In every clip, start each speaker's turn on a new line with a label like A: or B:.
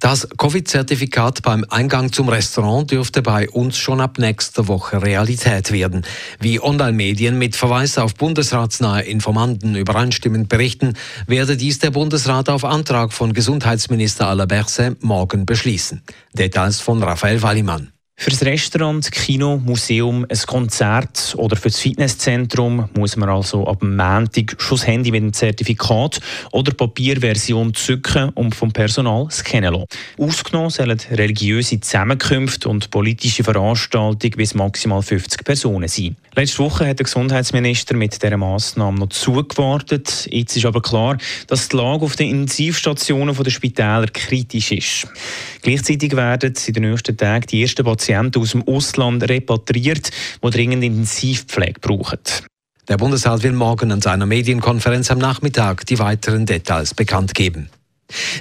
A: Das Covid-Zertifikat beim Eingang zum Restaurant dürfte bei uns schon ab nächster Woche Realität werden. Wie Online-Medien mit Verweis auf bundesratsnahe Informanten übereinstimmend berichten, werde dies der Bundesrat auf Antrag von Gesundheitsminister Alain Berset morgen beschließen. Details von Raphael Wallimann.
B: Fürs Restaurant, Kino, Museum, ein Konzert oder für das Fitnesszentrum muss man also ab Montag schon das Handy mit dem Zertifikat oder Papierversion zücken und vom Personal scannen lassen. Ausgenommen sollen religiöse Zusammenkünfte und politische Veranstaltungen bis maximal 50 Personen sein. Letzte Woche hat der Gesundheitsminister mit dieser Massnahme noch zugewartet. Jetzt ist aber klar, dass die Lage auf den Intensivstationen der Spitäler kritisch ist. Gleichzeitig werden in den nächsten Tagen die ersten Patienten aus dem Ausland repatriiert, die dringend Intensivpflege brauchen.
A: Der Bundesrat will morgen an seiner Medienkonferenz am Nachmittag die weiteren Details bekannt geben.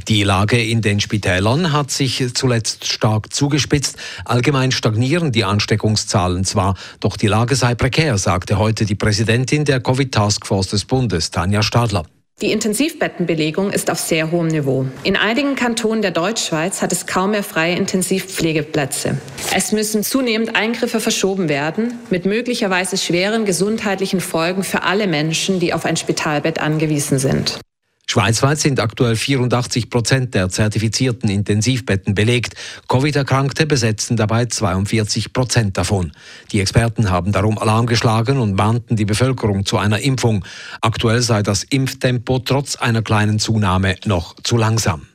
A: Die Lage in den Spitälern hat sich zuletzt stark zugespitzt. Allgemein stagnieren die Ansteckungszahlen zwar, doch die Lage sei prekär, sagte heute die Präsidentin der Covid-Taskforce des Bundes, Tanja Stadler.
C: Die Intensivbettenbelegung ist auf sehr hohem Niveau. In einigen Kantonen der Deutschschweiz hat es kaum mehr freie Intensivpflegeplätze. Es müssen zunehmend Eingriffe verschoben werden, mit möglicherweise schweren gesundheitlichen Folgen für alle Menschen, die auf ein Spitalbett angewiesen sind.
A: Schweizweit sind aktuell 84 Prozent der zertifizierten Intensivbetten belegt. Covid-Erkrankte besetzen dabei 42 Prozent davon. Die Experten haben darum Alarm geschlagen und mahnten die Bevölkerung zu einer Impfung. Aktuell sei das Impftempo trotz einer kleinen Zunahme noch zu langsam.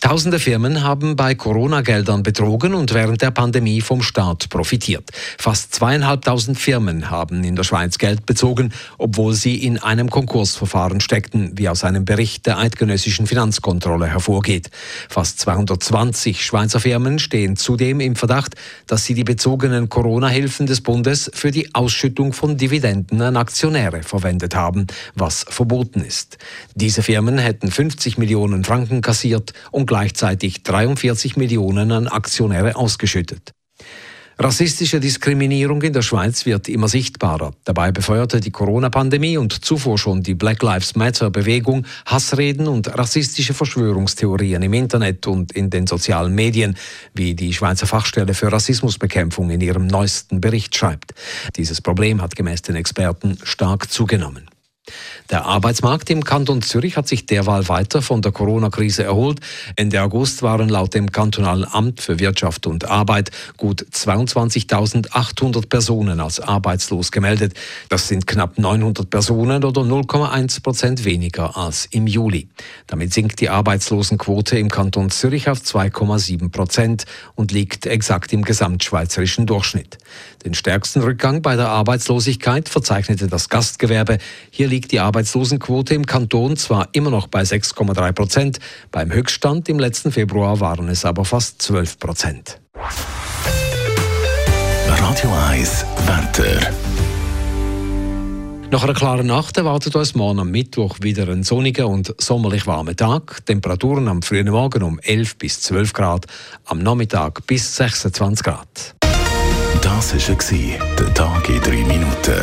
A: Tausende Firmen haben bei Corona-Geldern betrogen und während der Pandemie vom Staat profitiert. Fast zweieinhalbtausend Firmen haben in der Schweiz Geld bezogen, obwohl sie in einem Konkursverfahren steckten, wie aus einem Bericht der eidgenössischen Finanzkontrolle hervorgeht. Fast 220 Schweizer Firmen stehen zudem im Verdacht, dass sie die bezogenen Corona-Hilfen des Bundes für die Ausschüttung von Dividenden an Aktionäre verwendet haben, was verboten ist. Diese Firmen hätten 50 Millionen Franken kassiert und gleichzeitig 43 Millionen an Aktionäre ausgeschüttet. Rassistische Diskriminierung in der Schweiz wird immer sichtbarer. Dabei befeuerte die Corona-Pandemie und zuvor schon die Black Lives Matter-Bewegung Hassreden und rassistische Verschwörungstheorien im Internet und in den sozialen Medien, wie die Schweizer Fachstelle für Rassismusbekämpfung in ihrem neuesten Bericht schreibt. Dieses Problem hat gemäß den Experten stark zugenommen. Der Arbeitsmarkt im Kanton Zürich hat sich derweil weiter von der Corona-Krise erholt. Ende August waren laut dem Kantonalen Amt für Wirtschaft und Arbeit gut 22.800 Personen als arbeitslos gemeldet. Das sind knapp 900 Personen oder 0,1 Prozent weniger als im Juli. Damit sinkt die Arbeitslosenquote im Kanton Zürich auf 2,7 Prozent und liegt exakt im gesamtschweizerischen Durchschnitt. Den stärksten Rückgang bei der Arbeitslosigkeit verzeichnete das Gastgewerbe. Hier liegt die Arbeitslosenquote im Kanton zwar immer noch bei 6,3 Prozent, beim Höchststand im letzten Februar waren es aber fast 12 Prozent.
D: Radio 1 Wetter.
A: Nach einer klaren Nacht erwartet uns morgen am Mittwoch wieder ein sonniger und sommerlich warmer Tag. Temperaturen am frühen Morgen um 11 bis 12 Grad, am Nachmittag bis 26 Grad.
D: Das war der Tag in 3 Minuten.